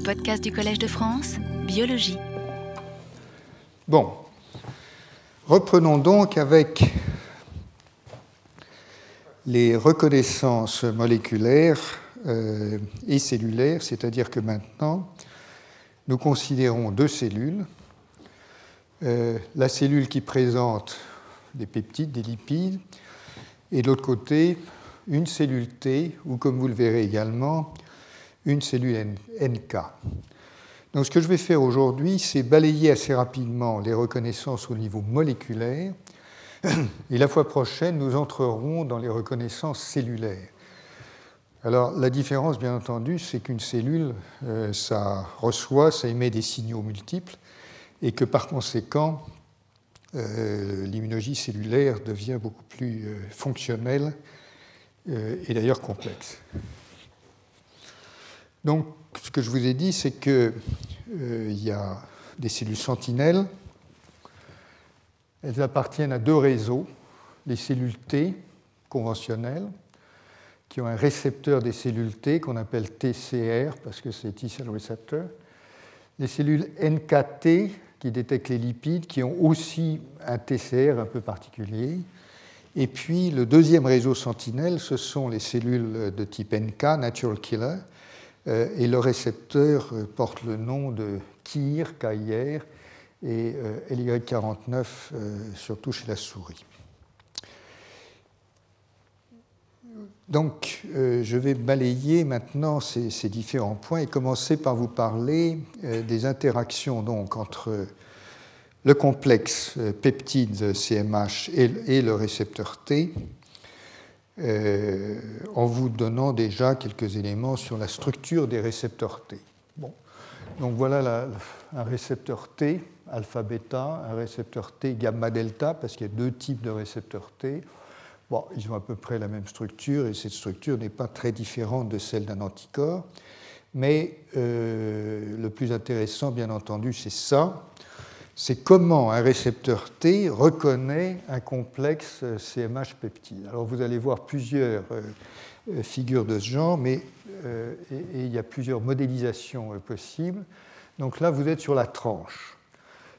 Les podcasts du Collège de France, Biologie. Bon, reprenons donc avec les reconnaissances moléculaires euh, et cellulaires, c'est-à-dire que maintenant, nous considérons deux cellules. Euh, la cellule qui présente des peptides, des lipides, et de l'autre côté, une cellule T, ou comme vous le verrez également, une cellule NK. Donc ce que je vais faire aujourd'hui, c'est balayer assez rapidement les reconnaissances au niveau moléculaire, et la fois prochaine, nous entrerons dans les reconnaissances cellulaires. Alors la différence, bien entendu, c'est qu'une cellule, euh, ça reçoit, ça émet des signaux multiples, et que par conséquent, euh, l'immunologie cellulaire devient beaucoup plus euh, fonctionnelle et d'ailleurs complexe. Donc, ce que je vous ai dit, c'est qu'il y a des cellules sentinelles. Elles appartiennent à deux réseaux, les cellules T conventionnelles, qui ont un récepteur des cellules T qu'on appelle TCR, parce que c'est T-cell receptor, les cellules NKT, qui détectent les lipides, qui ont aussi un TCR un peu particulier. Et puis le deuxième réseau sentinelle, ce sont les cellules de type NK, natural killer, euh, et le récepteur euh, porte le nom de KIR, KIR, et euh, LY49, surtout chez la souris. Donc, je vais balayer maintenant ces, ces, différents points et commencer par vous parler des interactions donc, entre le complexe peptide CMH et, le récepteur T, en vous donnant déjà quelques éléments sur la structure des récepteurs T. Bon. Donc voilà un récepteur T alpha-bêta, un récepteur T gamma-delta, parce qu'il y a deux types de récepteurs T. Bon, ils ont à peu près la même structure et cette structure n'est pas très différente de celle d'un anticorps. Mais euh, le plus intéressant, bien entendu, c'est ça. C'est comment un récepteur T reconnaît un complexe CMH peptide. Alors vous allez voir plusieurs euh, figures de ce genre, mais euh, et, il y a plusieurs modélisations possibles. Donc là, vous êtes sur la tranche.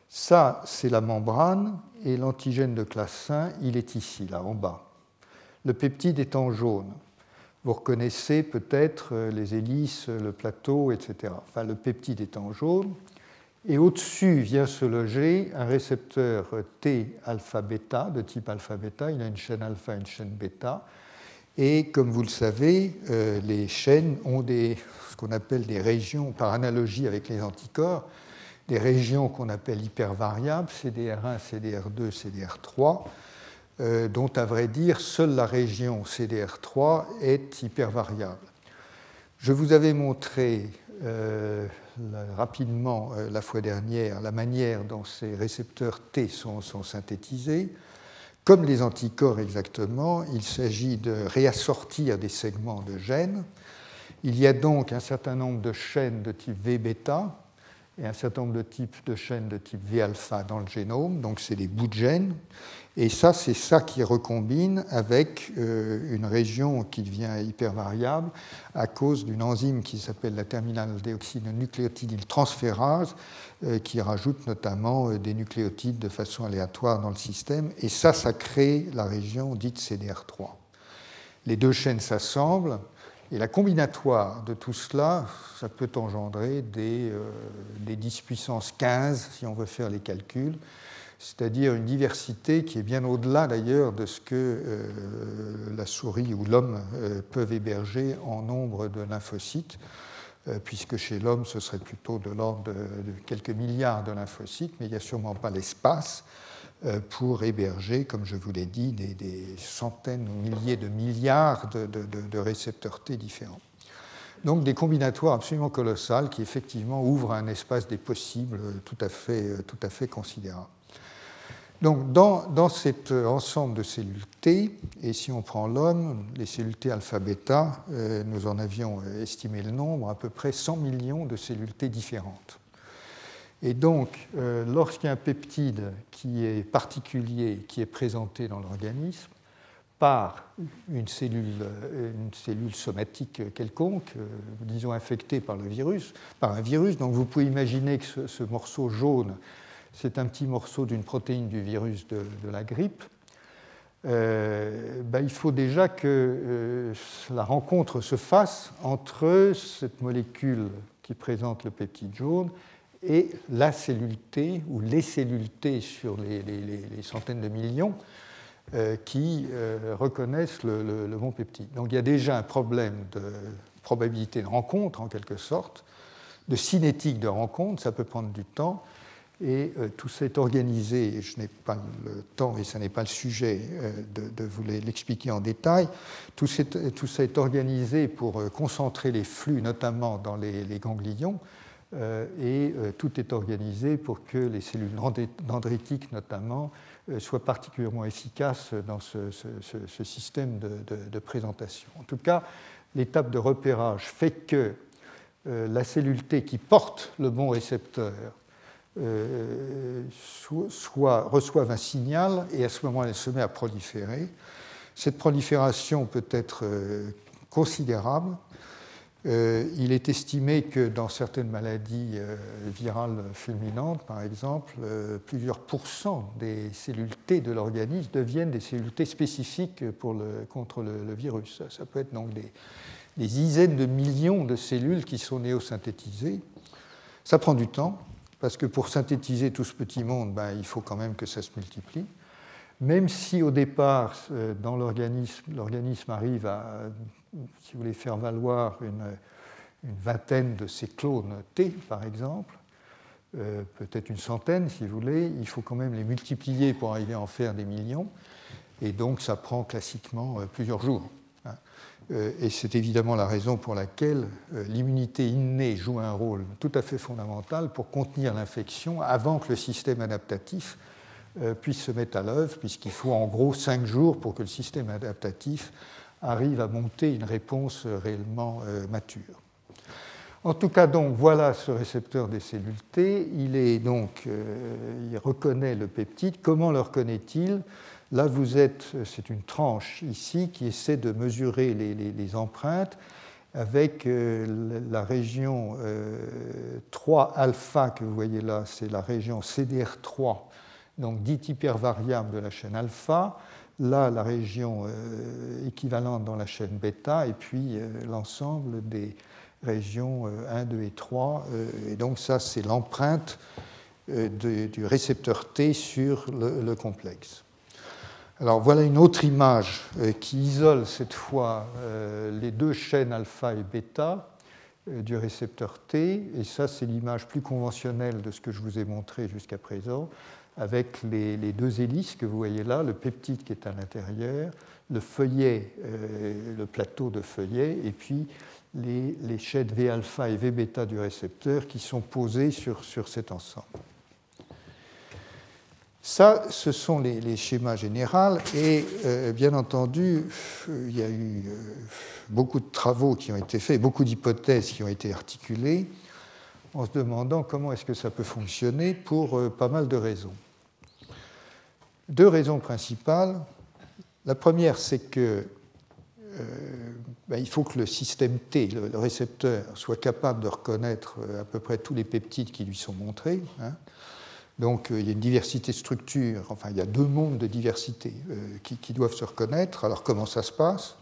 Ça, c'est la membrane, et l'antigène de classe 5, il est ici, là, en bas le peptide est en jaune. Vous reconnaissez peut-être euh, les hélices, le plateau, etc. Enfin, le peptide est en jaune. Et au-dessus vient se loger un récepteur T alpha-bêta, de type alpha-bêta. Il a une chaîne alpha et une chaîne bêta. Et comme vous le savez, euh, les chaînes ont des, ce qu'on appelle des régions, par analogie avec les anticorps, des régions qu'on appelle hypervariables, CDR1, CDR2, CDR3 euh, dont, à vrai dire, seule la région CDR3 est hypervariable. Je vous avais montré euh, rapidement euh, la fois dernière la manière dont ces récepteurs T sont, synthétisés. Comme les anticorps exactement, il s'agit de réassortir des segments de gènes. Il y a donc un certain nombre de chaînes de type V-bêta et un certain nombre de types de chaînes de type V-alpha dans le génome, donc c'est des bouts de gènes. Et ça, c'est ça qui recombine avec euh, une région qui devient hypervariable à cause d'une enzyme qui s'appelle la terminale déoxynucléotidyltransférase, transférase, euh, qui rajoute notamment euh, des nucléotides de façon aléatoire dans le système. Et ça, ça crée la région dite CDR3. Les deux chaînes s'assemblent. Et la combinatoire de tout cela, ça peut engendrer des, des 10 puissance 15, si on veut faire les calculs, c'est-à-dire une diversité qui est bien au-delà d'ailleurs de ce que euh, la souris ou l'homme euh, peuvent héberger en nombre de lymphocytes, euh, puisque chez l'homme ce serait plutôt de l'ordre de, quelques milliards de lymphocytes, mais il n'y a sûrement pas l'espace pour héberger, comme je vous l'ai dit, des, centaines ou milliers de milliards de, récepteurs T différents. Donc des combinatoires absolument colossales qui effectivement ouvrent un espace des possibles tout à fait considérable. Donc, dans, cet ensemble de cellules T, et si on prend l'homme, les cellules T alpha-bêta, euh, nous en avions estimé le nombre, à peu près 100 millions de cellules T différentes. Et donc, euh, lorsqu'il y a un peptide qui est particulier, qui est présenté dans l'organisme, par une cellule, une cellule somatique quelconque, disons infectée par le virus, par un virus. Donc vous pouvez imaginer que ce, morceau jaune, c'est un petit morceau d'une protéine du virus de, la grippe. Ben, il faut déjà que la rencontre se fasse entre cette molécule qui présente le peptide jaune et la cellule T ou les cellules T sur les, centaines de millions euh, qui euh, reconnaissent le, bon peptide. Donc il y a déjà un problème de probabilité de rencontre en quelque sorte, de cinétique de rencontre, ça peut prendre du temps. Et euh, tout ça est organisé, je n'ai pas le temps et ce n'est pas le sujet de, vous l'expliquer en détail, tout, tout, ça est organisé pour concentrer les flux, notamment dans les ganglions, euh, et euh, tout est organisé pour que les cellules dendritiques, notamment, euh, soient particulièrement efficaces dans ce, système de, présentation. En tout cas, l'étape de repérage fait que la cellule T qui porte le bon récepteur soit, reçoive un signal et à ce moment elle se met à proliférer. Cette prolifération peut être considérable euh, il est estimé que dans certaines maladies euh, virales fulminantes, par exemple, euh, plusieurs pourcents des cellules T de l'organisme deviennent des cellules T spécifiques contre le, virus. Ça, peut être donc des, dizaines de millions de cellules qui sont néosynthétisées. Ça prend du temps, parce que pour synthétiser tout ce petit monde, ben, il faut quand même que ça se multiplie. Même si au départ, dans l'organisme, l'organisme arrive à si vous voulez faire valoir une, vingtaine de ces clones T, par exemple, euh, peut-être une centaine si vous voulez, il faut quand même les multiplier pour arriver à en faire des millions, et donc ça prend classiquement euh, plusieurs jours. Hein. Euh, et c'est évidemment la raison pour laquelle l'immunité innée joue un rôle tout à fait fondamental pour contenir l'infection avant que le système adaptatif puisse se mettre à l'œuvre, puisqu'il faut en gros cinq jours pour que le système adaptatif arrive à monter une réponse réellement euh, mature. En tout cas, donc, voilà ce récepteur des cellules T. Il, est donc, euh, il reconnaît le peptide. Comment le reconnaît-il? Là, vous êtes, c'est une tranche ici qui essaie de mesurer les, empreintes avec euh, la région 3 alpha que vous voyez là, c'est la région CDR3, donc dite hypervariable de la chaîne alpha là la région euh, équivalente dans la chaîne bêta, et puis euh, l'ensemble des régions 1, euh, 2 et 3. et donc ça, c'est l'empreinte du récepteur T sur le, complexe. Alors voilà une autre image qui isole cette fois les deux chaînes alpha et bêta du récepteur T, et ça c'est l'image plus conventionnelle de ce que je vous ai montré jusqu'à présent avec les, deux hélices que vous voyez là, le peptide qui est à l'intérieur, le feuillet, euh, le plateau de feuillet, et puis les, chaînes V-alpha et V-bêta du récepteur qui sont posées sur cet ensemble. Ça, ce sont les, schémas généraux et euh, bien entendu, il y a eu euh, beaucoup de travaux qui ont été faits, beaucoup d'hypothèses qui ont été articulées en se demandant comment est-ce que ça peut fonctionner pour euh, pas mal de raisons. Deux raisons principales. La première, c'est que ben, il faut que le système T, le, récepteur, soit capable de reconnaître à peu près tous les peptides qui lui sont montrés. Hein. Donc il y a une diversité de structures, enfin il y a deux mondes de diversité qui, qui, doivent se reconnaître. Alors comment ça se passe?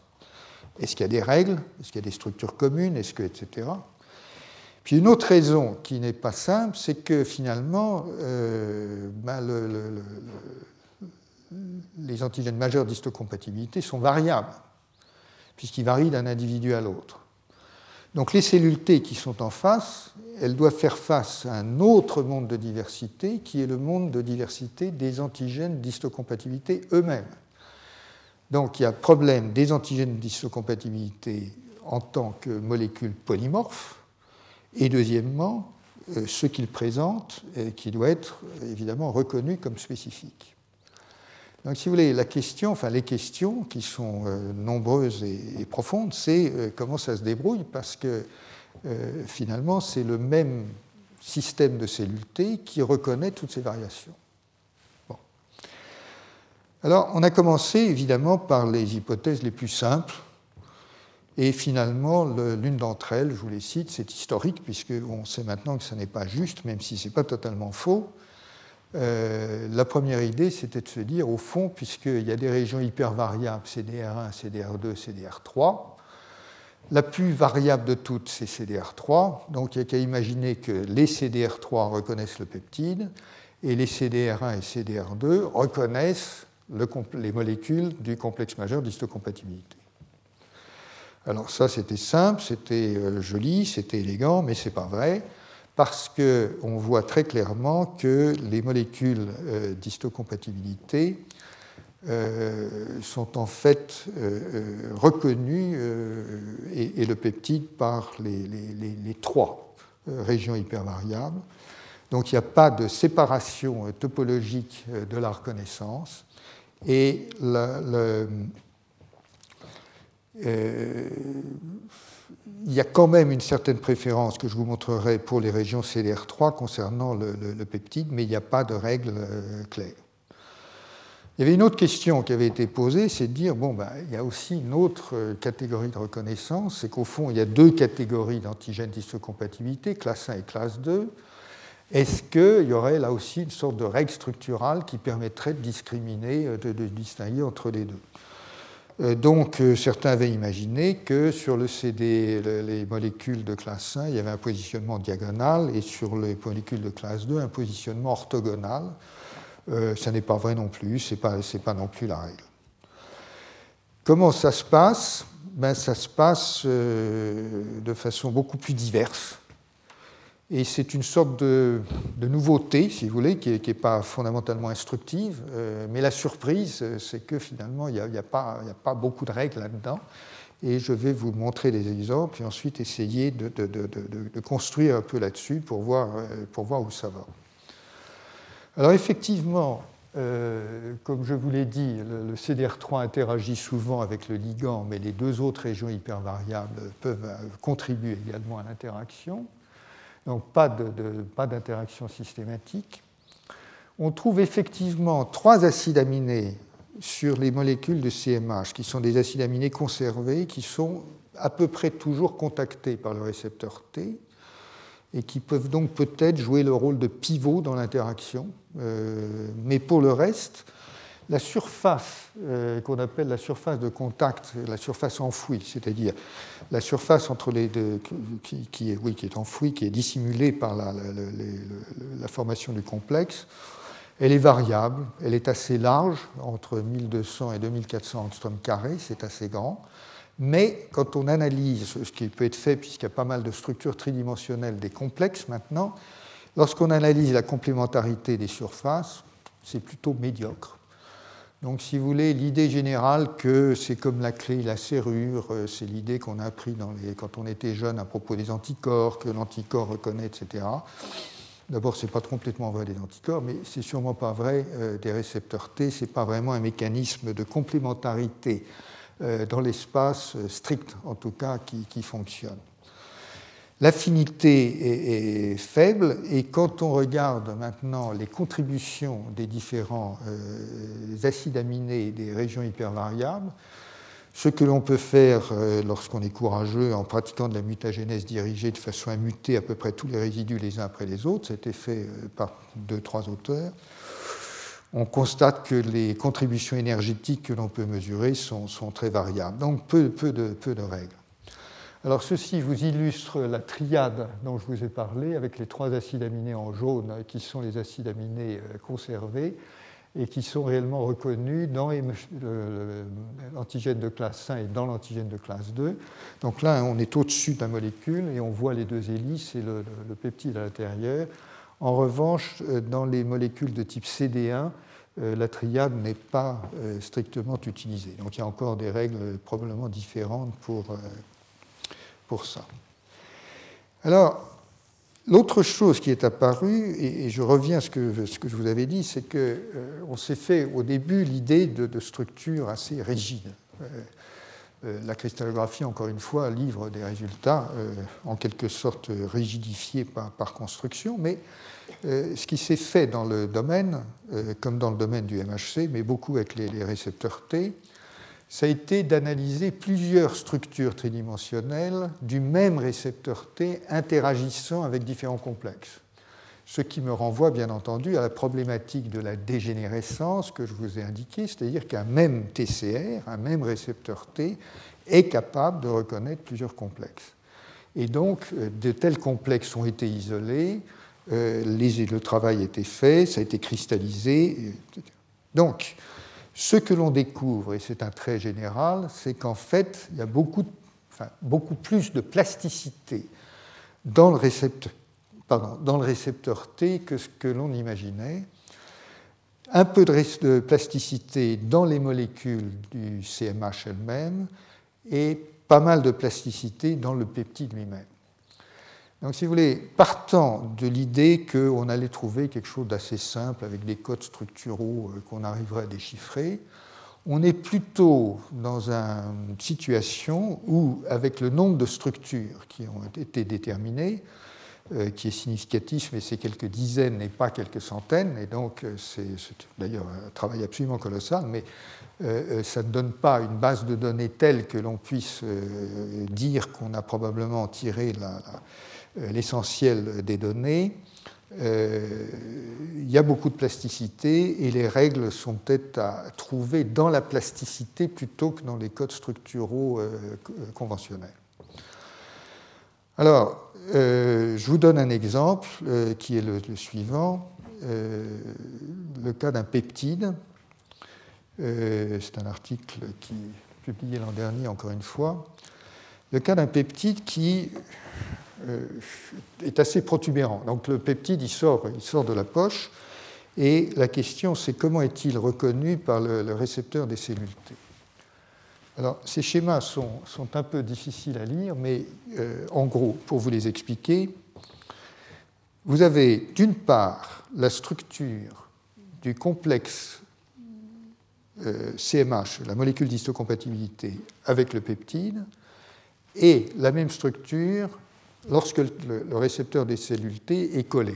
Est-ce qu'il y a des règles? Est-ce qu'il y a des structures communes? Est-ce que etc. Puis une autre raison qui n'est pas simple, c'est que finalement, euh, ben, les antigènes majeurs d'histocompatibilité sont variables, puisqu'ils varient d'un individu à l'autre. Donc les cellules T qui sont en face, elles doivent faire face à un autre monde de diversité, qui est le monde de diversité des antigènes d'histocompatibilité eux-mêmes. Donc il y a problème des antigènes d'histocompatibilité en tant que molécules polymorphes, et deuxièmement, euh, ce qu'il présente, qui doit être évidemment reconnu comme spécifique. Donc, si vous voulez, la question, enfin les questions qui sont euh, nombreuses et, profondes, c'est euh, comment ça se débrouille, parce que finalement, c'est le même système de cellules T qui reconnaît toutes ces variations. Alors, on a commencé évidemment par les hypothèses les plus simples, et finalement, l'une d'entre elles, je vous les cite, c'est historique, puisqu'on sait maintenant que ce n'est pas juste, même si ce n'est pas totalement faux. Euh, la première idée, c'était de se dire, au fond, puisqu'il y a des régions hyper variables, CDR1, CDR2, CDR3, la plus variable de toutes, c'est CDR3. Donc il n'y a qu'à imaginer que les CDR3 reconnaissent le peptide et les CDR1 et CDR2 reconnaissent les molécules du complexe majeur d'histocompatibilité. Alors ça, c'était simple, c'était euh, joli, c'était élégant, mais ce n'est pas vrai parce qu'on voit très clairement que les molécules euh, d'histocompatibilité euh, sont en fait euh, reconnues et, le peptide par les, trois régions hypervariables. Donc il n'y a pas de séparation topologique de la reconnaissance et le, il y a quand même une certaine préférence que je vous montrerai pour les régions CDR3 concernant le, peptide, mais il n'y a pas de règle euh, claire. Il y avait une autre question qui avait été posée, c'est de dire, bon, ben, il y a aussi une autre euh, catégorie de reconnaissance, c'est qu'au fond, il y a deux catégories d'antigènes d'histocompatibilité, classe 1 et classe 2. Est-ce qu'il y aurait là aussi une sorte de règle structurale qui permettrait de discriminer, euh, de distinguer entre les deux? Donc euh, certains avaient imaginé que sur le CD, les molécules de classe 1, il y avait un positionnement diagonal et sur les molécules de classe 2, un positionnement orthogonal. Euh, ça n'est pas vrai non plus, ce n'est pas, pas, non plus la règle. Comment ça se passe? Ben, Ça se passe de façon beaucoup plus diverse. Et c'est une sorte de, nouveauté, si vous voulez, qui n'est pas fondamentalement instructive. Euh, mais la surprise, c'est que finalement, il n'y a, pas beaucoup de règles là-dedans. Et je vais vous montrer des exemples et ensuite essayer de, construire un peu là-dessus pour voir, euh, où ça va. Alors effectivement, euh, comme je vous l'ai dit, le, CDR3 interagit souvent avec le ligand, mais les deux autres régions hypervariables peuvent contribuer également à l'interaction donc pas d'interaction systématique. On trouve effectivement trois acides aminés sur les molécules de CMH, qui sont des acides aminés conservés, qui sont à peu près toujours contactés par le récepteur T, et qui peuvent donc peut-être jouer le rôle de pivot dans l'interaction. Euh, mais pour le reste, la surface euh, qu'on appelle la surface de contact, la surface enfouie, c'est-à-dire la surface entre les deux qui, est, oui, qui est enfouie, qui est dissimulée par la, formation du complexe, elle est variable, elle est assez large, entre 1200 et 2400 angstrom carrés, c'est assez grand. Mais quand on analyse ce qui peut être fait, puisqu'il y a pas mal de structures tridimensionnelles des complexes maintenant, lorsqu'on analyse la complémentarité des surfaces, c'est plutôt médiocre. Donc, si vous voulez, l'idée générale que c'est comme la clé, la serrure, euh, c'est l'idée qu'on a appris quand on était jeune à propos des anticorps, que l'anticorps reconnaît, etc. D'abord, ce n'est pas complètement vrai des anticorps, mais c'est sûrement pas vrai euh, des récepteurs T. Ce n'est pas vraiment un mécanisme de complémentarité euh, dans l'espace strict, en tout cas, qui fonctionne. L'affinité est, faible et quand on regarde maintenant les contributions des différents euh, acides aminés des régions hypervariables, ce que l'on peut faire euh, lorsqu'on est courageux en pratiquant de la mutagénèse dirigée de façon à muter à peu près tous les résidus les uns après les autres, été fait euh, par deux, trois auteurs, on constate que les contributions énergétiques que l'on peut mesurer sont, très variables. Donc peu de règles. Alors ceci vous illustre la triade dont je vous ai parlé avec les trois acides aminés en jaune qui sont les acides aminés euh, conservés et qui sont réellement reconnus dans l'antigène de classe 1 et dans l'antigène de classe 2. Donc là, on est au-dessus de la molécule et on voit les deux hélices et le, peptide à l'intérieur. En revanche, euh, dans les molécules de type CD1, euh, la triade n'est pas strictement utilisée. Donc il y a encore des règles probablement différentes pour pour ça. Alors, l'autre chose qui est apparue, et, je reviens à ce que, je vous avais dit, c'est qu'on euh, s'est fait au début l'idée de, structures assez rigides. Euh, la cristallographie, encore une fois, livre des résultats en quelque sorte rigidifiés par, construction, mais ce qui s'est fait dans le domaine, comme dans le domaine du MHC, mais beaucoup avec les récepteurs T, ça a été d'analyser plusieurs structures tridimensionnelles du même récepteur T interagissant avec différents complexes. Ce qui me renvoie bien entendu à la problématique de la dégénérescence que je vous ai indiquée, c'est-à-dire qu'un même TCR, un même récepteur T, est capable de reconnaître plusieurs complexes. Et donc, euh, de tels complexes ont été isolés, euh, le travail a été fait, ça a été cristallisé. Donc, ce que l'on découvre, et c'est un trait général, c'est qu'en fait, il y a beaucoup, plus de plasticité dans le, récepteur, dans le récepteur T que ce que l'on imaginait. Un peu de plasticité dans les molécules du CMH elles-mêmes et pas mal de plasticité dans le peptide lui-même. Donc, si vous voulez, partant de l'idée qu'on allait trouver quelque chose d'assez simple avec des codes structuraux euh, qu'on arriverait à déchiffrer, on est plutôt dans une situation où, avec le nombre de structures qui ont été déterminées, euh, qui est significatif, mais c'est quelques dizaines et pas quelques centaines, et donc euh, c'est d'ailleurs un travail absolument colossal, mais ça ne donne pas une base de données telle que l'on puisse dire qu'on a probablement tiré la l'essentiel des données, euh, il y a beaucoup de plasticité et les règles sont peut-être à trouver dans la plasticité plutôt que dans les codes structuraux euh, conventionnels. Alors, je vous donne un exemple qui est le, suivant, le cas d'un peptide. C'est un article qui est publié l'an dernier, encore une fois. Le cas d'un peptide qui euh, est assez protubérant. Donc le peptide, il sort, il sort de la poche, et la question, c'est comment est-il reconnu par le, récepteur des cellules T? Alors, ces schémas sont, sont, un peu difficiles à lire, mais euh, en gros, pour vous les expliquer, vous avez d'une part la structure du complexe CMH, euh, la molécule d'histocompatibilité, avec le peptide, et la même structure lorsque le, récepteur des cellules T est collé.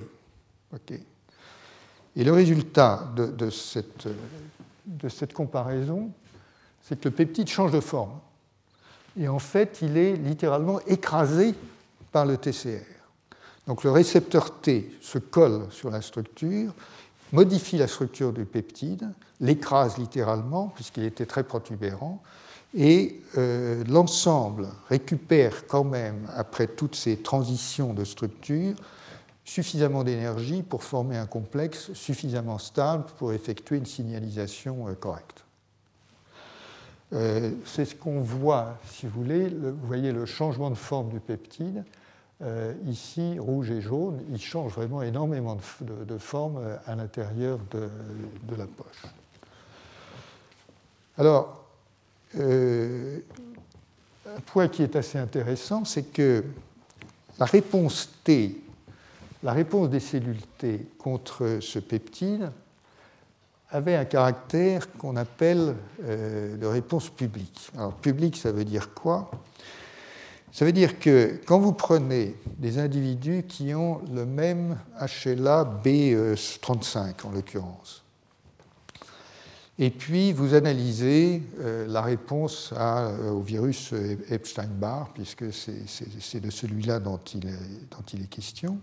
Et le résultat de, cette, comparaison, c'est que le peptide change de forme. Et en fait, il est littéralement écrasé par le TCR. Donc le récepteur T se colle sur la structure, modifie la structure du peptide, l'écrase littéralement, puisqu'il était très protubérant, et euh, l'ensemble récupère quand même, après toutes ces transitions de structure, suffisamment d'énergie pour former un complexe suffisamment stable pour effectuer une signalisation euh, correcte. Euh, c'est ce qu'on voit, si vous voulez, vous voyez le changement de forme du peptide. ici, rouge et jaune, il change vraiment énormément de, forme à l'intérieur de, de la poche. Alors, euh, un point qui est assez intéressant, c'est que la réponse T, la réponse des cellules T contre ce peptide avait un caractère qu'on appelle euh, de réponse publique. Alors public, ça veut dire quoi? Ça veut dire que quand vous prenez des individus qui ont le même HLA B35 en l'occurrence, et puis, vous analysez euh, la réponse euh, au virus Epstein-Barr, puisque c'est de celui-là dont, il est question.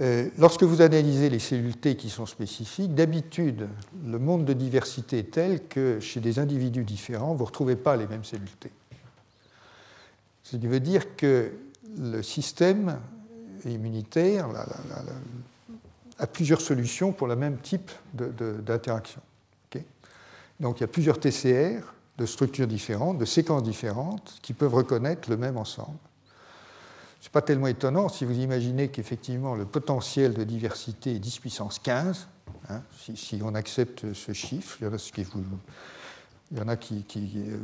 Euh, lorsque vous analysez les cellules T qui sont spécifiques, d'habitude, le monde de diversité est tel que chez des individus différents, vous ne retrouvez pas les mêmes cellules T. Ce qui veut dire que le système immunitaire, à plusieurs solutions pour le même type d'interaction. Donc il y a plusieurs TCR de structures différentes, de séquences différentes, qui peuvent reconnaître le même ensemble. Ce n'est pas tellement étonnant si vous imaginez qu'effectivement le potentiel de diversité est 10 puissance 15, hein, si, on accepte ce chiffre, il y en a, qui, il y en a qui,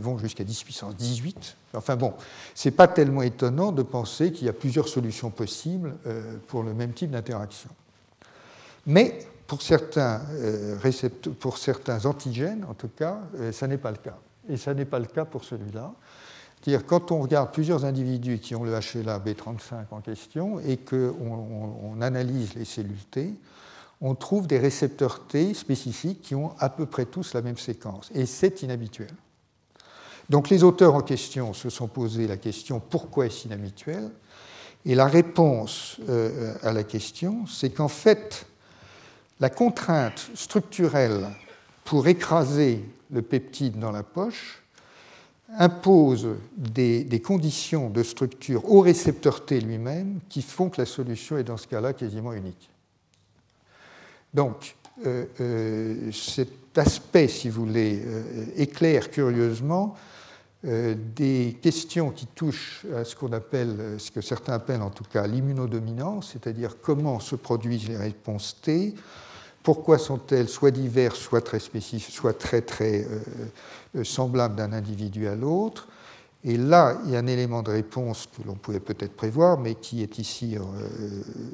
vont jusqu'à 10 puissance 18. Enfin bon, ce n'est pas tellement étonnant de penser qu'il y a plusieurs solutions possibles euh, pour le même type d'interaction. Mais pour certains, euh, pour certains antigènes, en tout cas, euh, ça n'est pas le cas. et ça n'est pas le cas pour celui-là. C'est-à-dire quand on regarde plusieurs individus qui ont le HLA B35 en question et qu'on on analyse les cellules T, on trouve des récepteurs T spécifiques qui ont à peu près tous la même séquence. Et c'est inhabituel. Donc les auteurs en question se sont posé la question pourquoi est-ce inhabituel? Et la réponse euh, à la question, c'est qu'en fait, la contrainte structurelle pour écraser le peptide dans la poche impose des, conditions de structure au récepteur T lui-même qui font que la solution est dans ce cas-là quasiment unique. Donc, euh, euh, cet aspect, si vous voulez, euh, éclaire curieusement des questions qui touchent à ce qu'on appelle, ce que certains appellent en tout cas l'immunodominance, c'est-à-dire comment se produisent les réponses T, pourquoi sont-elles soit diverses, soit très spécifiques, soit très très euh, semblables d'un individu à l'autre? Et là, il y a un élément de réponse que l'on pouvait peut-être prévoir, mais qui est ici euh,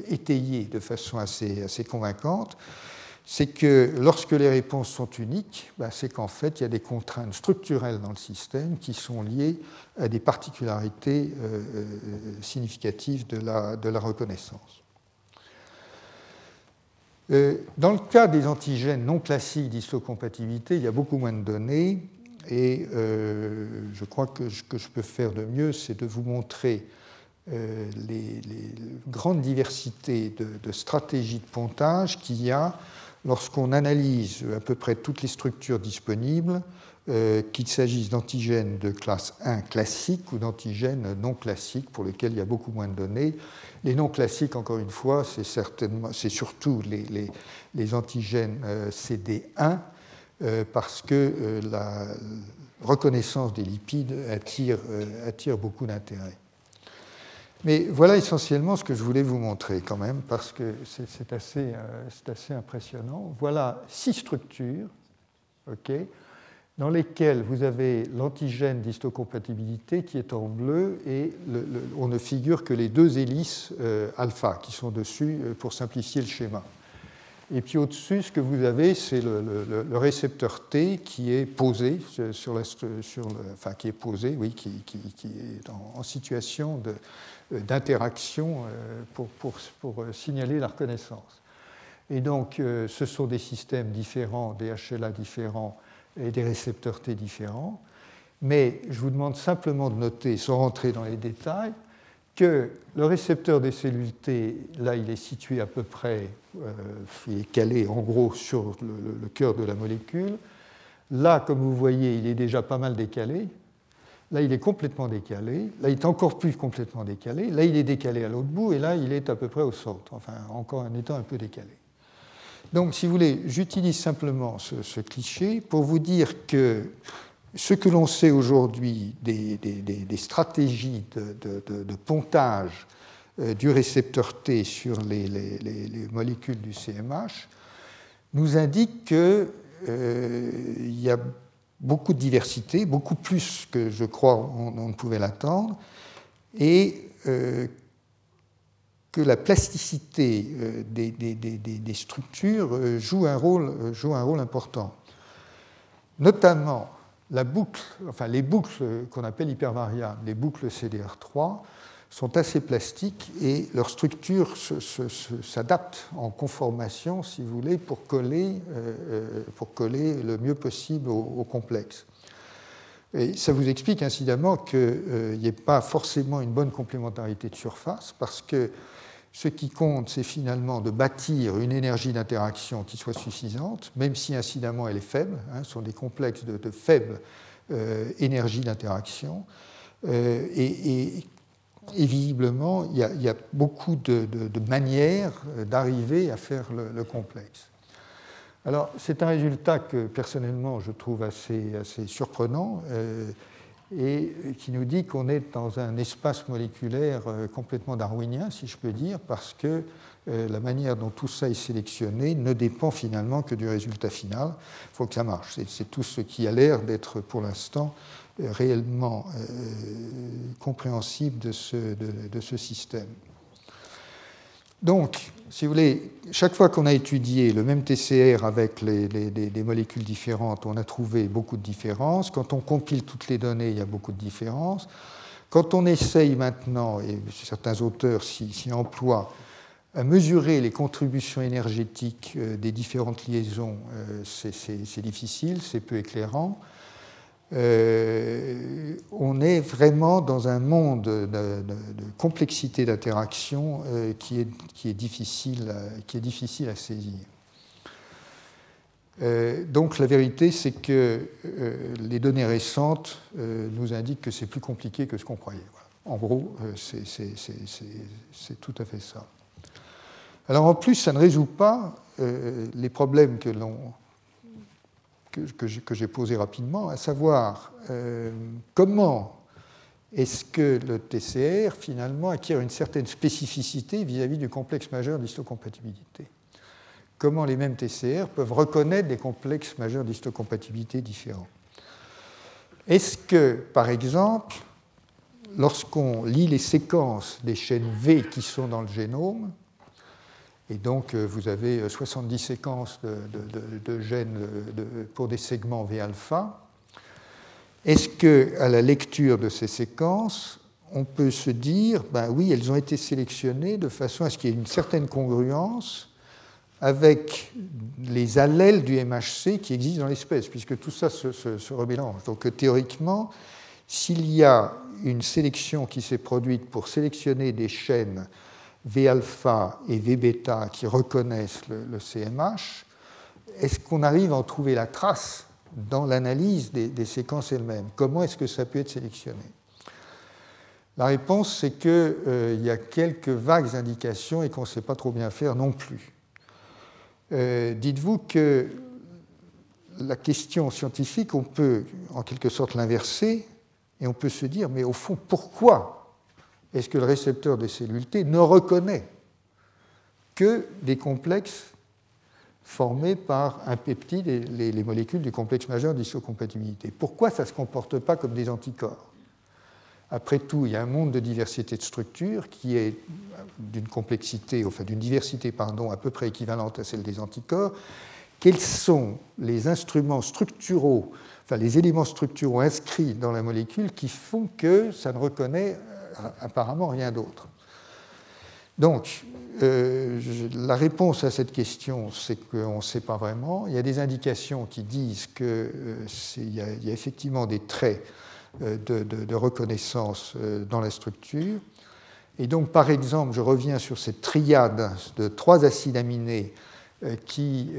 étayé de façon assez, assez convaincante. C'est que lorsque les réponses sont uniques, ben, c'est qu'en fait, il y a des contraintes structurelles dans le système qui sont liées à des particularités euh, significatives de la, de la reconnaissance. Euh, dans le cas des antigènes non classiques d'histocompatibilité, il y a beaucoup moins de données et euh, je crois que ce que je peux faire de mieux, c'est de vous montrer euh, les, grandes diversités de, stratégies de pontage qu'il y a lorsqu'on analyse à peu près toutes les structures disponibles, qu'il s'agisse d'antigènes de classe 1 classique ou d'antigènes non classiques pour lesquels il y a beaucoup moins de données. Les noms classiques, encore une fois, c'est, surtout les, antigènes euh, CD1, euh, parce que euh, la reconnaissance des lipides attire, beaucoup d'intérêt. Mais voilà essentiellement ce que je voulais vous montrer quand même, parce que c'est, assez, assez impressionnant. Voilà six structures, ok dans lesquels vous avez l'antigène d'histocompatibilité qui est en bleu et on ne figure que les deux hélices euh, alpha qui sont dessus euh, pour simplifier le schéma. Et puis au-dessus, ce que vous avez, c'est le, récepteur T qui est posé sur, la, sur enfin qui est posé, oui, qui, qui, est en, situation euh, d'interaction pour, pour, pour, signaler la reconnaissance. Et donc, ce sont des systèmes différents, des HLA différents et des récepteurs T différents. Mais je vous demande simplement de noter, sans rentrer dans les détails, que le récepteur des cellules T, là, il est situé à peu près, euh, il est calé en gros sur le, cœur de la molécule. Là, comme vous voyez, il est déjà pas mal décalé. Là, il est complètement décalé. Là, il est encore plus complètement décalé. Là, il est décalé à l'autre bout. Et là, il est à peu près au centre, enfin, encore en étant un peu décalé. Donc, si vous voulez, j'utilise simplement ce, cliché pour vous dire que ce que l'on sait aujourd'hui des, stratégies de, pontage euh, du récepteur T sur les, molécules du CMH nous indique qu'il euh, y a beaucoup de diversité, beaucoup plus que je crois on, ne pouvait l'attendre, et euh, que la plasticité euh, des, structures euh, joue un, rôle, euh, joue un rôle important. Notamment, la boucle, enfin, les boucles qu'on appelle hypervariables, les boucles CDR3, sont assez plastiques et leur structure s'adapte en conformation, si vous voulez, pour coller, pour coller le mieux possible au, complexe. Ça vous explique incidemment qu'il n'y ait pas forcément une bonne complémentarité de surface, parce que ce qui compte, c'est finalement de bâtir une énergie d'interaction qui soit suffisante, même si incidemment elle est faible. Hein, ce sont des complexes de, faible euh, énergie d'interaction. Euh, et, visiblement, il y, a, beaucoup de, manières d'arriver à faire le, complexe. Alors, c'est un résultat que personnellement je trouve assez, assez surprenant. Euh, et qui nous dit qu'on est dans un espace moléculaire euh, complètement darwinien, si je peux dire, parce que euh, la manière dont tout ça est sélectionné ne dépend finalement que du résultat final. Il faut que ça marche. C'est tout ce qui a l'air d'être pour l'instant réellement compréhensible de, ce, système. Donc, si vous voulez, chaque fois qu'on a étudié le même TCR avec des molécules différentes, on a trouvé beaucoup de différences. Quand on compile toutes les données, il y a beaucoup de différences. Quand on essaye maintenant, et certains auteurs s'y emploient, à mesurer les contributions énergétiques euh, des différentes liaisons, euh, c'est difficile, c'est peu éclairant. Euh, on est vraiment dans un monde de, complexité d'interaction qui, est, qui, est difficile, qui est difficile à saisir. donc la vérité, c'est que les données récentes nous indiquent que c'est plus compliqué que ce qu'on croyait. En gros, c'est tout à fait ça. Alors en plus, ça ne résout pas euh, les problèmes que, que, j'ai posés rapidement, à savoir euh, comment est-ce que le TCR finalement acquiert une certaine spécificité vis-à-vis du complexe majeur d'histocompatibilité? Comment les mêmes TCR peuvent reconnaître des complexes majeurs d'histocompatibilité différents? Est-ce que, par exemple, lorsqu'on lit les séquences des chaînes V qui sont dans le génome, et donc, euh, vous avez 70 euh, séquences de, gènes pour des segments V-alpha. Est-ce qu'à la lecture de ces séquences, on peut se dire, ben oui, elles ont été sélectionnées de façon à ce qu'il y ait une certaine congruence avec les allèles du MHC qui existent dans l'espèce, puisque tout ça se, se, remélange. Donc théoriquement, s'il y a une sélection qui s'est produite pour sélectionner des chaînes V-alpha et V-bêta qui reconnaissent le, CMH, est-ce qu'on arrive à en trouver la trace dans l'analyse des, séquences elles-mêmes? Comment est-ce que ça peut être sélectionné? La réponse, c'est qu'il euh, y a quelques vagues indications et qu'on ne sait pas trop bien faire non plus. Euh, dites-vous que la question scientifique, on peut en quelque sorte l'inverser et on peut se dire, mais au fond, pourquoi est-ce que le récepteur de cellules T ne reconnaît que des complexes formés par un peptide et les, molécules du complexe majeur d'isocompatibilité Pourquoi ça ne se comporte pas comme des anticorps? Après tout, il y a un monde de diversité de structures qui est d'une complexité, enfin d'une diversité pardon, à peu près équivalente à celle des anticorps. Quels sont les instruments structuraux, enfin les éléments structuraux inscrits dans la molécule qui font que ça ne reconnaît apparemment rien d'autre. Donc, euh, la réponse à cette question, c'est qu'on ne sait pas vraiment. Il y a des indications qui disent qu'il euh, y, a effectivement des traits euh, de, reconnaissance dans la structure. Et donc, par exemple, je reviens sur cette triade de trois acides aminés qui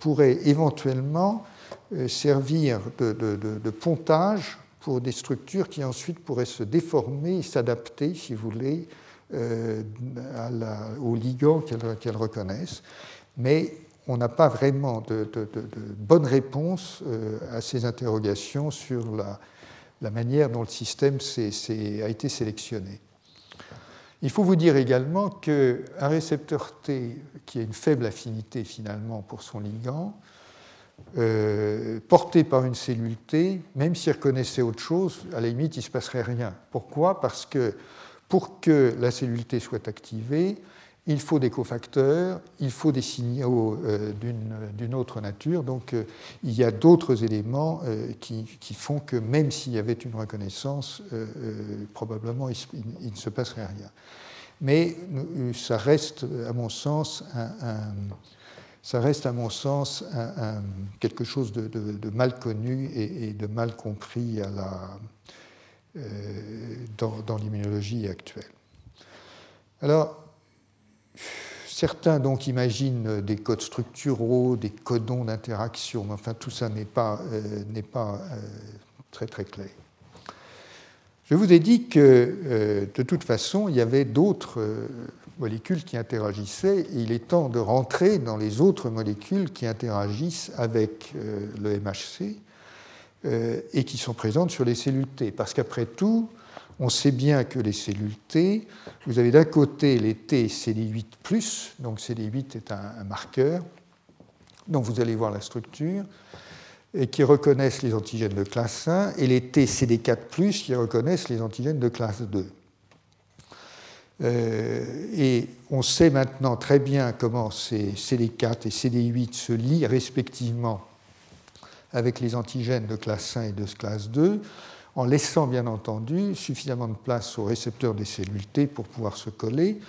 pourraient éventuellement servir de pontage pour des structures qui ensuite pourraient se déformer et s'adapter, si vous voulez, euh, aux ligands qu'elles reconnaissent. Mais on n'a pas vraiment de, bonne réponse euh, à ces interrogations sur la manière dont le système a été sélectionné. Il faut vous dire également qu'un récepteur T qui a une faible affinité finalement pour son ligand euh, porté par une cellule T, même s'il reconnaissait autre chose, à la limite, il ne se passerait rien. Pourquoi? Parce que pour que la cellule T soit activée, il faut des cofacteurs, il faut des signaux euh, d'une autre nature. Donc euh, il y a d'autres éléments qui, font que même s'il y avait une reconnaissance, probablement il, ne se passerait rien. Mais ça reste, à mon sens, un ça reste à mon sens quelque chose de, mal connu et, de mal compris euh, dans, l'immunologie actuelle. Alors, certains donc imaginent des codes structuraux, des codons d'interaction, mais enfin tout ça n'est pas, euh, euh, très très clair. Je vous ai dit que de toute façon, il y avait d'autres molécules qui interagissaient. il est temps de rentrer dans les autres molécules qui interagissent avec euh, le MHC euh, et qui sont présentes sur les cellules T. Parce qu'après tout, on sait bien que les cellules T, vous avez d'un côté les T CD8, donc CD8 est un, marqueur, dont vous allez voir la structure, et qui reconnaissent les antigènes de classe 1, et les T CD4, qui reconnaissent les antigènes de classe 2. Et on sait maintenant très bien comment ces CD4 et CD8 se lient respectivement avec les antigènes de classe 1 et de classe 2, en laissant bien entendu suffisamment de place aux récepteurs des cellules T pour pouvoir se coller.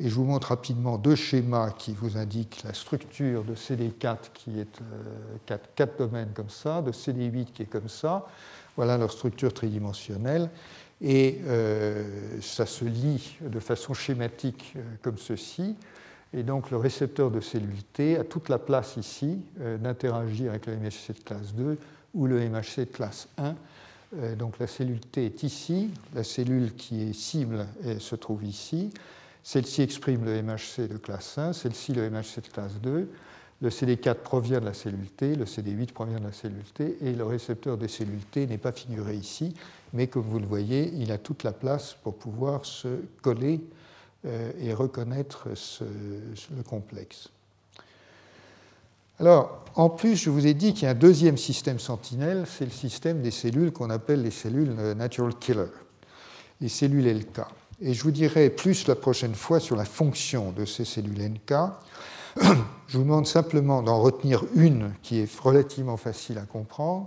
Et je vous montre rapidement deux schémas qui vous indiquent la structure de CD4 qui est euh, quatre, domaines comme ça, de CD8 qui est comme ça. Voilà leur structure tridimensionnelle. Et euh, ça se lit de façon schématique euh, comme ceci. Et donc le récepteur de cellule T a toute la place ici d'interagir avec le MHC de classe 2 ou le MHC de classe 1. donc la cellule T est ici, la cellule qui est cible se trouve ici. Celle-ci exprime le MHC de classe 1, celle-ci le MHC de classe 2. Le CD4 provient de la cellule T, le CD8 provient de la cellule T, et le récepteur des cellules T n'est pas figuré ici, mais comme vous le voyez, il a toute la place pour pouvoir se coller euh, et reconnaître le complexe. Alors, en plus, je vous ai dit qu'il y a un deuxième système sentinelle, c'est le système des cellules qu'on appelle les cellules euh, natural killer, les cellules LK. Et je vous dirai plus la prochaine fois sur la fonction de ces cellules NK. Je vous demande simplement d'en retenir une qui est relativement facile à comprendre.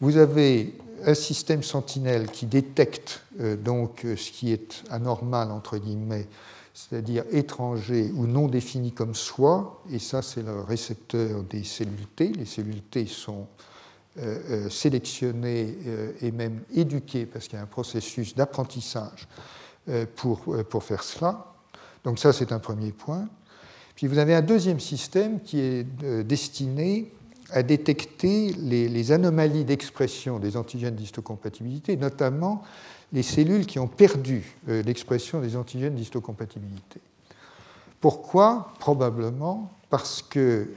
Vous avez un système sentinelle qui détecte euh, donc euh, ce qui est anormal entre guillemets, c'est-à-dire étranger ou non défini comme soi, et ça c'est le récepteur des cellules T. Les cellules T sont euh, sélectionnées et même éduquées parce qu'il y a un processus d'apprentissage pour, pour faire cela. Donc ça, c'est un premier point. Puis vous avez un deuxième système qui est destiné à détecter les, anomalies d'expression des antigènes d'histocompatibilité, notamment les cellules qui ont perdu l'expression des antigènes d'histocompatibilité. Pourquoi? Probablement parce que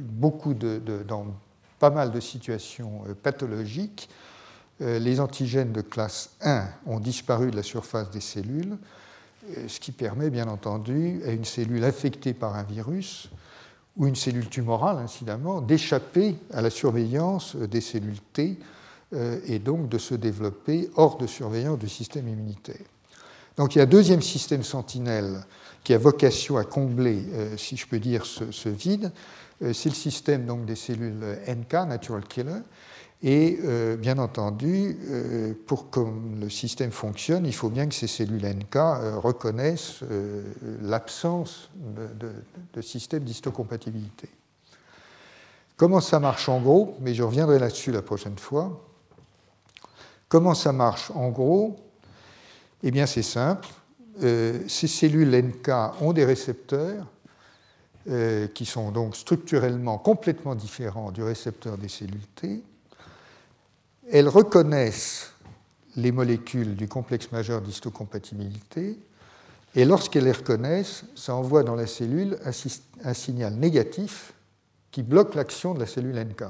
beaucoup de, dans pas mal de situations pathologiques, euh, les antigènes de classe 1 ont disparu de la surface des cellules, euh, ce qui permet bien entendu à une cellule infectée par un virus ou une cellule tumorale, incidemment, d'échapper à la surveillance des cellules T euh, et donc de se développer hors de surveillance du système immunitaire. Donc il y a un deuxième système sentinelle qui a vocation à combler, si je peux dire, ce, vide. C'est le système donc, des cellules NK, Natural Killer, et euh, bien entendu, euh, pour que le système fonctionne, il faut bien que ces cellules NK euh, reconnaissent l'absence de, système d'histocompatibilité. Comment ça marche en gros Mais je reviendrai là-dessus la prochaine fois. Comment ça marche en gros? Eh bien, c'est simple. ces cellules NK ont des récepteurs qui sont donc structurellement complètement différents du récepteur des cellules T elles reconnaissent les molécules du complexe majeur d'histocompatibilité, et lorsqu'elles les reconnaissent, ça envoie dans la cellule un, signal négatif qui bloque l'action de la cellule NK.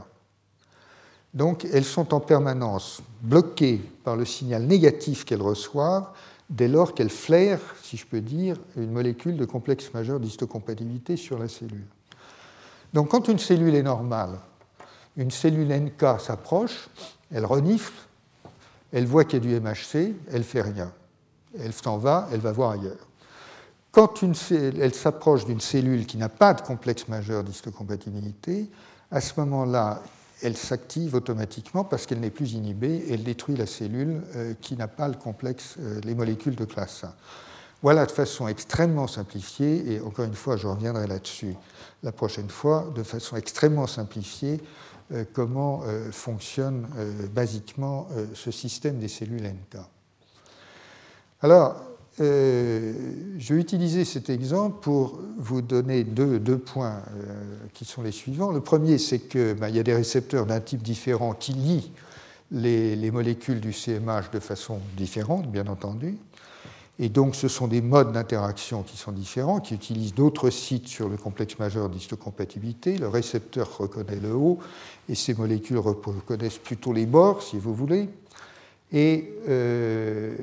Donc elles sont en permanence bloquées par le signal négatif qu'elles reçoivent dès lors qu'elles flairent, si je peux dire, une molécule de complexe majeur d'histocompatibilité sur la cellule. Donc quand une cellule est normale, une cellule NK s'approche, elle renifle, elle voit qu'il y a du MHC, elle fait rien. Elle s'en va, elle va voir ailleurs. Quand elle s'approche d'une cellule qui n'a pas de complexe majeur d'histocompatibilité, à ce moment-là, elle s'active automatiquement parce qu'elle n'est plus inhibée elle détruit la cellule euh, qui n'a pas le complexe, euh, les molécules de classe 1. Voilà de façon extrêmement simplifiée, et encore une fois, je reviendrai là-dessus la prochaine fois, de façon extrêmement simplifiée, comment euh, fonctionne euh, basiquement ce système des cellules NK. Alors, je vais utiliser cet exemple pour vous donner deux, points qui sont les suivants. Le premier, c'est qu'il ben, y a des récepteurs d'un type différent qui lient les, molécules du CMH de façon différente, bien entendu. Et donc, ce sont des modes d'interaction qui sont différents, qui utilisent d'autres sites sur le complexe majeur d'histocompatibilité. Le récepteur reconnaît le haut et ces molécules reconnaissent plutôt les bords, si vous voulez. Et euh,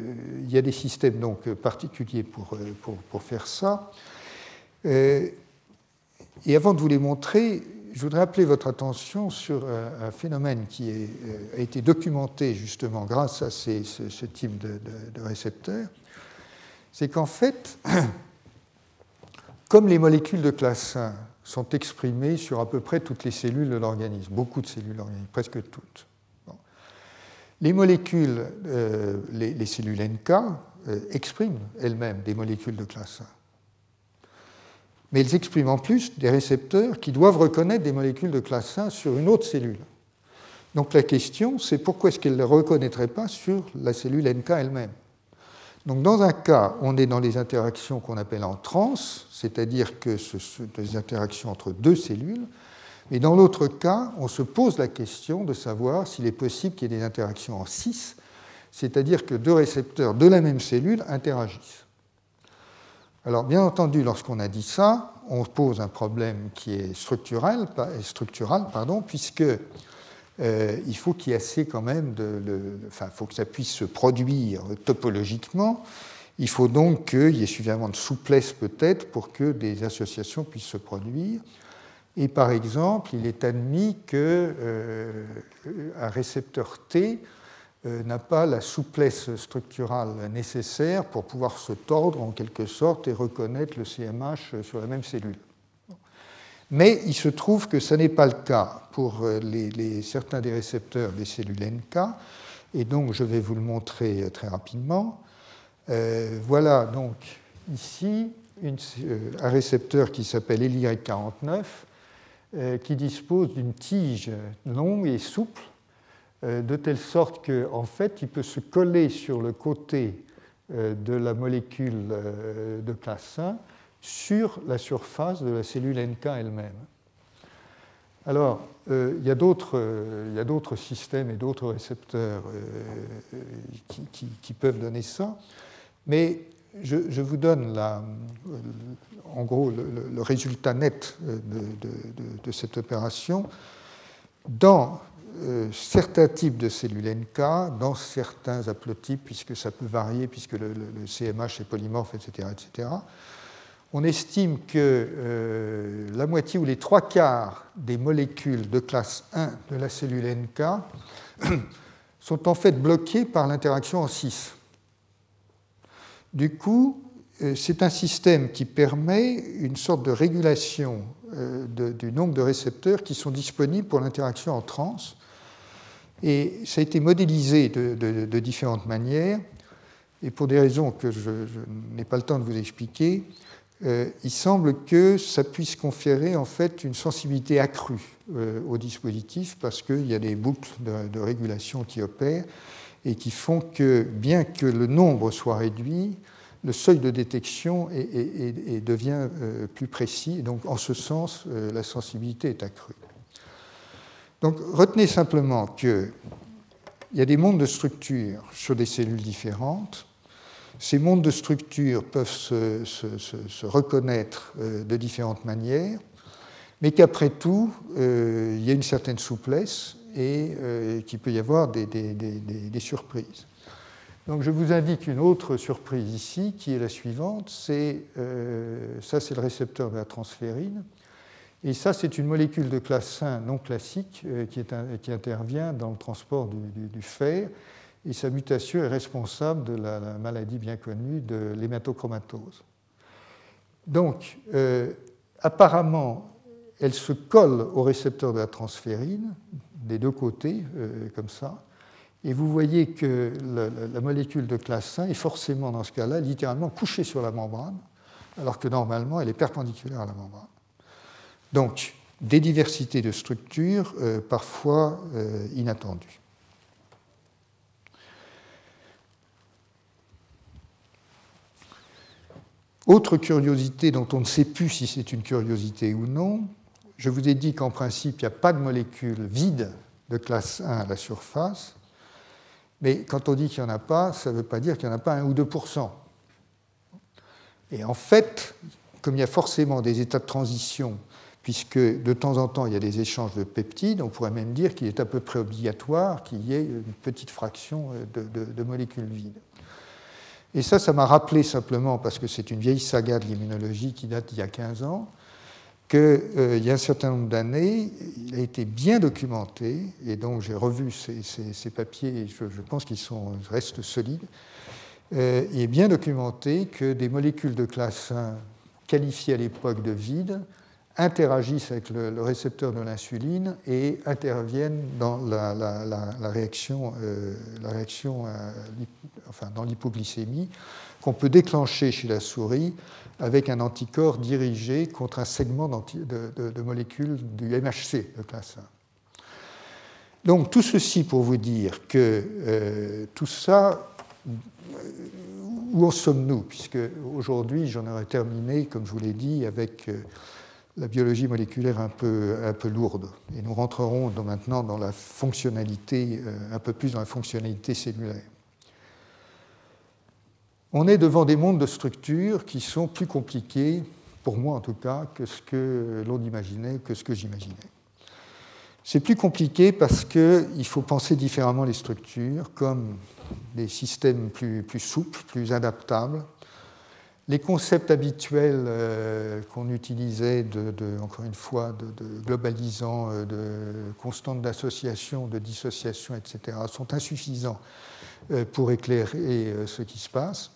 il y a des systèmes donc particuliers pour, pour, pour faire ça. Euh, et avant de vous les montrer, je voudrais appeler votre attention sur un, phénomène qui euh, a été documenté justement grâce à ces, ce, type de, récepteurs c'est qu'en fait, comme les molécules de classe 1 sont exprimées sur à peu près toutes les cellules de l'organisme, beaucoup de cellules de l'organisme, presque toutes, les molécules, euh, les, cellules NK, euh, expriment elles-mêmes des molécules de classe 1. Mais elles expriment en plus des récepteurs qui doivent reconnaître des molécules de classe 1 sur une autre cellule. Donc la question, c'est pourquoi est-ce qu'elles ne les reconnaîtraient pas sur la cellule NK elle-même? Donc dans un cas, on est dans les interactions qu'on appelle en trans, c'est-à-dire que ce sont des interactions entre deux cellules, mais dans l'autre cas, on se pose la question de savoir s'il est possible qu'il y ait des interactions en cis, c'est-à-dire que deux récepteurs de la même cellule interagissent. Alors bien entendu, lorsqu'on a dit ça, on pose un problème qui est structural, structural pardon, puisque euh, il faut qu'il y ait assez quand même enfin, faut que ça puisse se produire topologiquement. Il faut donc qu'il y ait suffisamment de souplesse peut-être pour que des associations puissent se produire. Et par exemple, il est admis qu'un euh, récepteur T euh, n'a pas la souplesse structurale nécessaire pour pouvoir se tordre en quelque sorte et reconnaître le CMH sur la même cellule. Mais il se trouve que ce n'est pas le cas pour euh, certains des récepteurs des cellules NK, et donc je vais vous le montrer euh, très rapidement. Euh, voilà donc ici un récepteur qui s'appelle LY49, qui dispose d'une tige longue et souple, de telle sorte qu'en en fait, il peut se coller sur le côté de la molécule de classe 1 sur la surface de la cellule NK elle-même. Alors, euh, il y a d'autres systèmes et d'autres récepteurs euh, qui, peuvent donner ça, mais je, vous donne en gros le, résultat net de, cette opération. Dans euh, certains types de cellules NK, dans certains haplotypes, puisque ça peut varier, puisque le, le CMH est polymorphe, etc., etc., on estime que euh, la moitié ou les trois quarts des molécules de classe 1 de la cellule NK sont en fait bloquées par l'interaction en 6. Du coup, euh, c'est un système qui permet une sorte de régulation euh, du nombre de récepteurs qui sont disponibles pour l'interaction en trans. Et ça a été modélisé de, différentes manières. Et pour des raisons que je n'ai pas le temps de vous expliquer, euh, il semble que ça puisse conférer en fait une sensibilité accrue euh, au dispositif parce qu'il y a des boucles de, régulation qui opèrent et qui font que bien que le nombre soit réduit, le seuil de détection devient euh, plus précis. Donc en ce sens, la sensibilité est accrue. Donc retenez simplement qu'il y a des mondes de structure sur des cellules différentes ces mondes de structure peuvent se, reconnaître euh, de différentes manières, mais qu'après tout, euh, il y a une certaine souplesse et euh, qu'il peut y avoir des, surprises. Donc je vous indique une autre surprise ici, qui est la suivante. C'est, ça, c'est le récepteur de la transférine. Et ça, c'est une molécule de classe 1 non classique qui, intervient dans le transport du fer et sa mutation est responsable de la, maladie bien connue de l'hématochromatose. Donc, euh, apparemment, elle se colle au récepteur de la transférine, des deux côtés, euh, comme ça, et vous voyez que la, molécule de classe 1 est forcément, dans ce cas-là, littéralement couchée sur la membrane, alors que normalement, elle est perpendiculaire à la membrane. Donc, des diversités de structures, euh, parfois inattendues. Autre curiosité dont on ne sait plus si c'est une curiosité ou non, je vous ai dit qu'en principe, il n'y a pas de molécules vides de classe 1 à la surface, mais quand on dit qu'il n'y en a pas, ça ne veut pas dire qu'il n'y en a pas 1 ou 2% Et en fait, comme il y a forcément des états de transition, puisque de temps en temps il y a des échanges de peptides, on pourrait même dire qu'il est à peu près obligatoire qu'il y ait une petite fraction de molécules vides. Et ça, ça m'a rappelé simplement, parce que c'est une vieille saga de l'immunologie qui date d'il y a 15 ans, qu'il euh, y a un certain nombre d'années, il a été bien documenté, et donc j'ai revu ces, papiers, et je, pense qu'ils restent solides. euh, il est bien documenté que des molécules de classe 1 qualifiées à l'époque de vide interagissent avec le, récepteur de l'insuline et interviennent dans la, réaction, la réaction enfin, dans l'hypoglycémie qu'on peut déclencher chez la souris avec un anticorps dirigé contre un segment de, molécules du MHC de classe 1. Donc tout ceci pour vous dire que euh, tout ça, euh, où en sommes-nous? Puisque aujourd'hui j'en aurais terminé, comme je vous l'ai dit, avec euh, la biologie moléculaire un peu, un peu lourde. Et nous rentrerons maintenant dans la fonctionnalité, un peu plus dans la fonctionnalité cellulaire on est devant des mondes de structures qui sont plus compliqués, pour moi en tout cas, que ce que l'on imaginait, que ce que j'imaginais. C'est plus compliqué parce qu'il faut penser différemment les structures comme des systèmes plus, souples, plus adaptables. Les concepts habituels euh, qu'on utilisait, de, encore une fois, de, globalisant, euh, de constantes d'association, de dissociation, etc., sont insuffisants euh, pour éclairer ce qui se passe.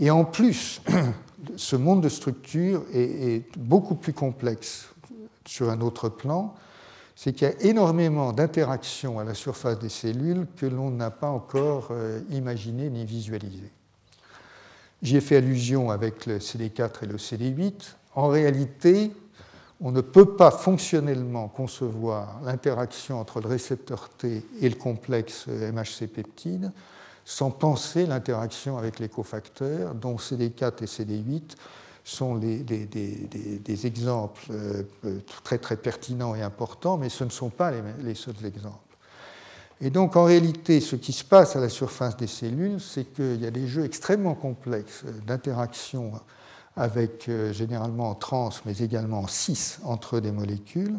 Et en plus, ce monde de structure est, beaucoup plus complexe sur un autre plan, c'est qu'il y a énormément d'interactions à la surface des cellules que l'on n'a pas encore imaginées ni visualisées. J'y ai fait allusion avec le CD4 et le CD8. En réalité, on ne peut pas fonctionnellement concevoir l'interaction entre le récepteur T et le complexe MHC peptide sans penser l'interaction avec les cofacteurs, dont CD4 et CD8 sont des, exemples euh, très très pertinents et importants, mais ce ne sont pas les, seuls exemples. Et donc en réalité, ce qui se passe à la surface des cellules, c'est qu'il y a des jeux extrêmement complexes d'interaction avec euh, généralement en trans, mais également en cis entre des molécules.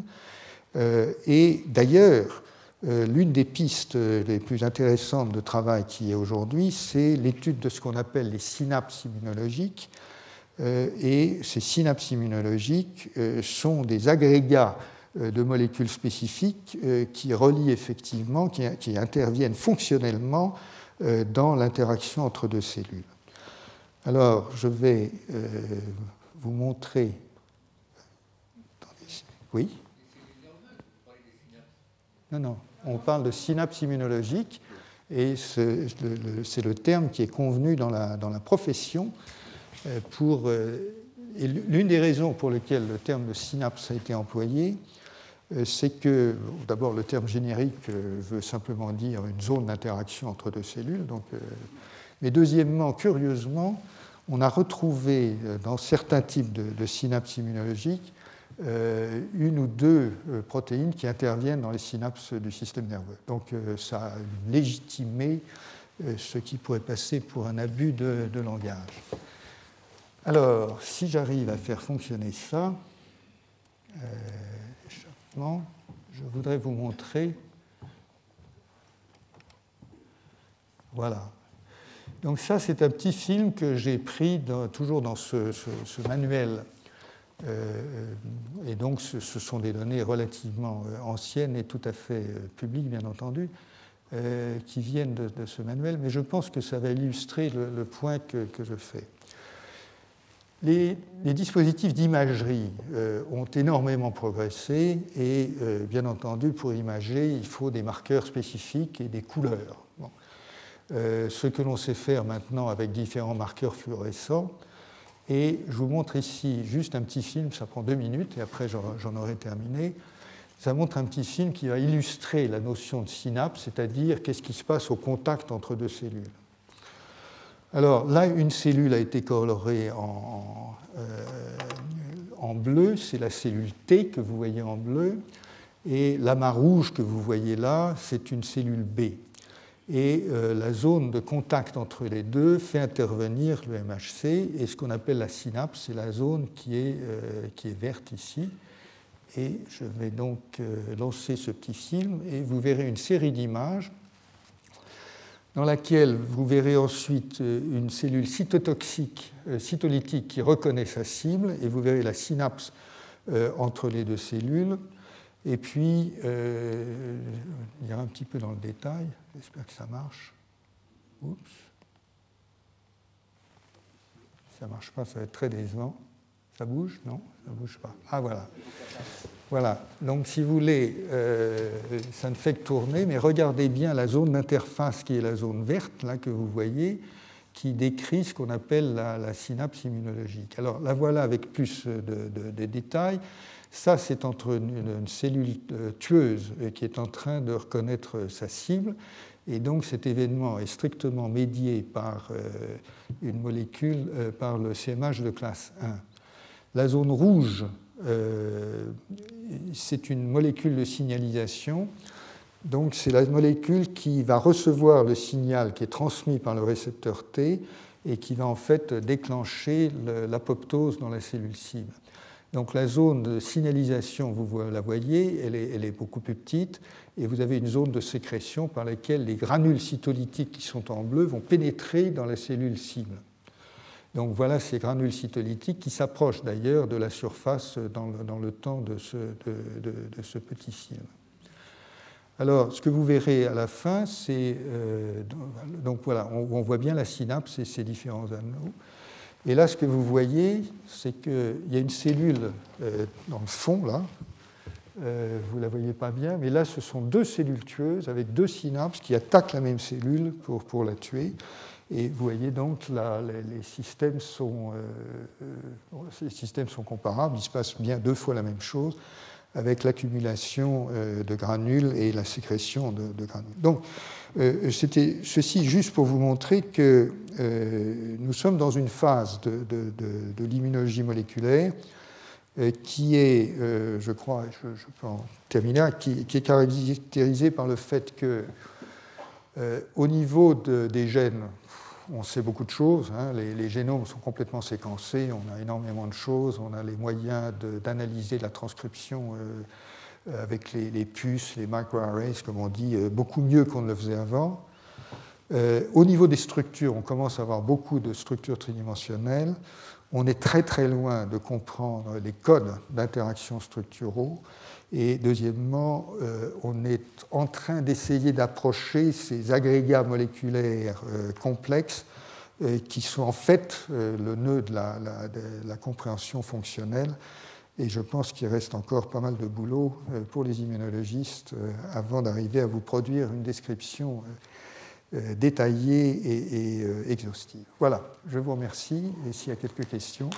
Euh, et d'ailleurs, euh, l'une des pistes les plus intéressantes de travail qui est aujourd'hui, c'est l'étude de ce qu'on appelle les synapses immunologiques. Et ces synapses immunologiques sont des agrégats de molécules spécifiques qui relient effectivement, qui, interviennent fonctionnellement dans l'interaction entre deux cellules. Alors, je vais vous montrer. Oui? Non, non on parle de synapse immunologique, et c'est le, terme qui est convenu dans la, profession. Euh, pour, euh, l'une des raisons pour lesquelles le terme de synapse a été employé, euh, c'est que, d'abord, le terme générique veut simplement dire une zone d'interaction entre deux cellules. Donc, mais deuxièmement, curieusement, on a retrouvé dans certains types de, synapses immunologiques euh, une ou deux euh, protéines qui interviennent dans les synapses du système nerveux. Donc euh, ça a légitimé ce qui pourrait passer pour un abus de, langage. Alors, si j'arrive à faire fonctionner ça, je voudrais vous montrer. Voilà. Donc ça, c'est un petit film que j'ai pris toujours dans ce manuel euh, et donc, ce, sont des données relativement euh, anciennes et tout à fait euh, publiques, bien entendu, qui viennent de, ce manuel, mais je pense que ça va illustrer le, point que, je fais. Les, dispositifs d'imagerie ont énormément progressé et, bien entendu, pour imager, il faut des marqueurs spécifiques et des couleurs. ce que l'on sait faire maintenant avec différents marqueurs fluorescents, et je vous montre ici juste un petit film, ça prend deux minutes et après j'en aurai terminé. Ça montre un petit film qui va illustrer la notion de synapse, c'est-à-dire qu'est-ce qui se passe au contact entre deux cellules. Alors là, une cellule a été colorée en, euh, en bleu, c'est la cellule T que vous voyez en bleu, et l'amas rouge que vous voyez là, c'est une cellule B. Et euh, la zone de contact entre les deux fait intervenir le MHC et ce qu'on appelle la synapse, c'est la zone qui est, euh, verte ici. Et je vais donc lancer ce petit film et vous verrez une série d'images dans laquelle vous verrez ensuite une cellule cytotoxique, cytolytique qui reconnaît sa cible et vous verrez la synapse entre les deux cellules. Et puis, euh, il y a un petit peu dans le détail, j'espère que ça marche. Oups. ça ne marche pas, ça va être très décevant. Ça bouge? Non Ça ne bouge pas. Ah voilà. Voilà. Donc si vous voulez, euh, ça ne fait que tourner, mais regardez bien la zone d'interface qui est la zone verte, là que vous voyez, qui décrit ce qu'on appelle la, synapse immunologique. Alors la voilà avec plus de, détails. Ça, c'est entre une, cellule euh, tueuse qui est en train de reconnaître sa cible. Et donc cet événement est strictement médié par euh, une molécule, par le CMH de classe 1. La zone rouge, c'est une molécule de signalisation. Donc c'est la molécule qui va recevoir le signal qui est transmis par le récepteur T et qui va en fait déclencher l'apoptose dans la cellule cible. Donc la zone de signalisation, vous la voyez, elle est, elle est, beaucoup plus petite, et vous avez une zone de sécrétion par laquelle les granules cytolytiques qui sont en bleu vont pénétrer dans la cellule cible. Donc voilà ces granules cytolytiques qui s'approchent d'ailleurs de la surface dans le, temps de ce, petit film. Alors, ce que vous verrez à la fin, c'est. Euh, donc voilà, on, voit bien la synapse et ses différents anneaux. Et là, ce que vous voyez, c'est qu'il y a une cellule euh, dans le fond, là. Euh, vous ne la voyez pas bien, mais là, ce sont deux cellules tueuses avec deux synapses qui attaquent la même cellule pour, pour la tuer. Et vous voyez donc, là, les, systèmes sont, euh, euh, systèmes sont comparables, il se passe bien deux fois la même chose avec l'accumulation euh, de granules et la sécrétion de, granules. Donc, c'était ceci juste pour vous montrer que nous sommes dans une phase de, de l'immunologie moléculaire qui est, je crois, je, je, peux en terminer, qui, qui, est caractérisée par le fait que au niveau des gènes, on sait beaucoup de choses. Hein. Les, génomes sont complètement séquencés, on a énormément de choses, on a les moyens d'analyser la transcription euh, avec les, puces, les microarrays, comme on dit, euh, beaucoup mieux qu'on ne le faisait avant. Euh, au niveau des structures, on commence à avoir beaucoup de structures tridimensionnelles. On est très très loin de comprendre les codes d'interaction structuraux. Et deuxièmement, euh, on est en train d'essayer d'approcher ces agrégats moléculaires euh, complexes euh, qui sont en fait le nœud de la, compréhension fonctionnelle. Et je pense qu'il reste encore pas mal de boulot pour les immunologistes avant d'arriver à vous produire une description détaillée et, et exhaustive. Voilà, je vous remercie et s'il y a quelques questions.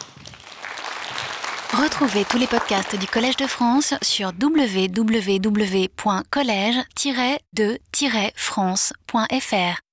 Retrouvez tous les podcasts du Collège de France sur www.collège-de-france.fr.